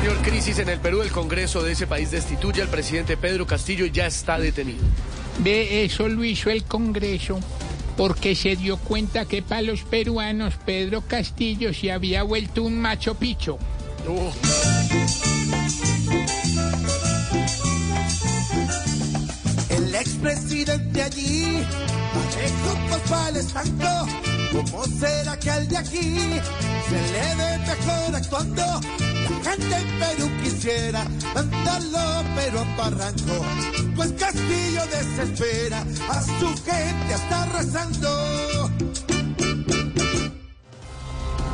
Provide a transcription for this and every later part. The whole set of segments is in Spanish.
señor, crisis en el Perú. El Congreso de ese país destituye al presidente Pedro Castillo y ya está detenido. Ve, eso lo hizo el Congreso porque se dio cuenta que para los peruanos Pedro Castillo se había vuelto un macho picho. Uh, El expresidente allí, Pacheco Pascual tanto. ¿Cómo será que al de aquí se le ve mejor actuando? La gente en Perú quisiera mandarlo, pero a Barranco. Pues Castillo desespera a su gente hasta rezando.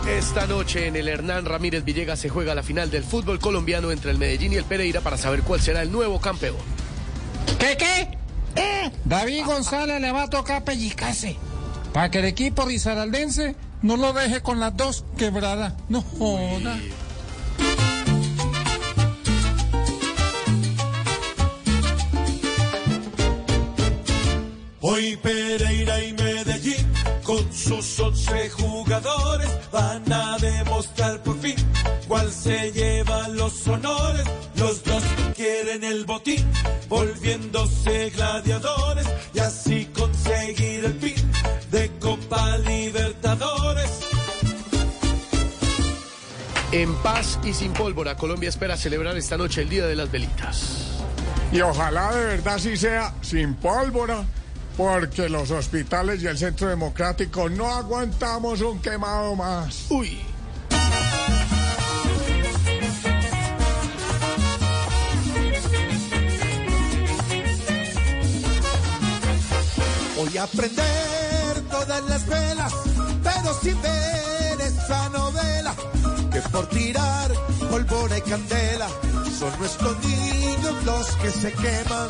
Esta noche en el Hernán Ramírez Villegas se juega la final del fútbol colombiano entre el Medellín y el Pereira para saber cuál será el nuevo campeón. ¿Qué, qué? David González le va a tocar pellizcarse. Para que el equipo risaraldense no lo deje con las dos quebradas. No joda. Hoy Pereira y Medellín, con sus once jugadores, van a demostrar por fin cuál se lleva los honores. Los dos quieren el botín, volviéndose gladiadores y así conseguir el pin de Copa Libertadores. En paz y sin pólvora, Colombia espera celebrar esta noche el Día de las Velitas. Y ojalá de verdad sí sea sin pólvora, porque los hospitales y el Centro Democrático no aguantamos un quemado más. Uy. Voy a prender todas las velas, pero sin ver esa novela. Que por tirar pólvora y candela son nuestros niños los que se queman.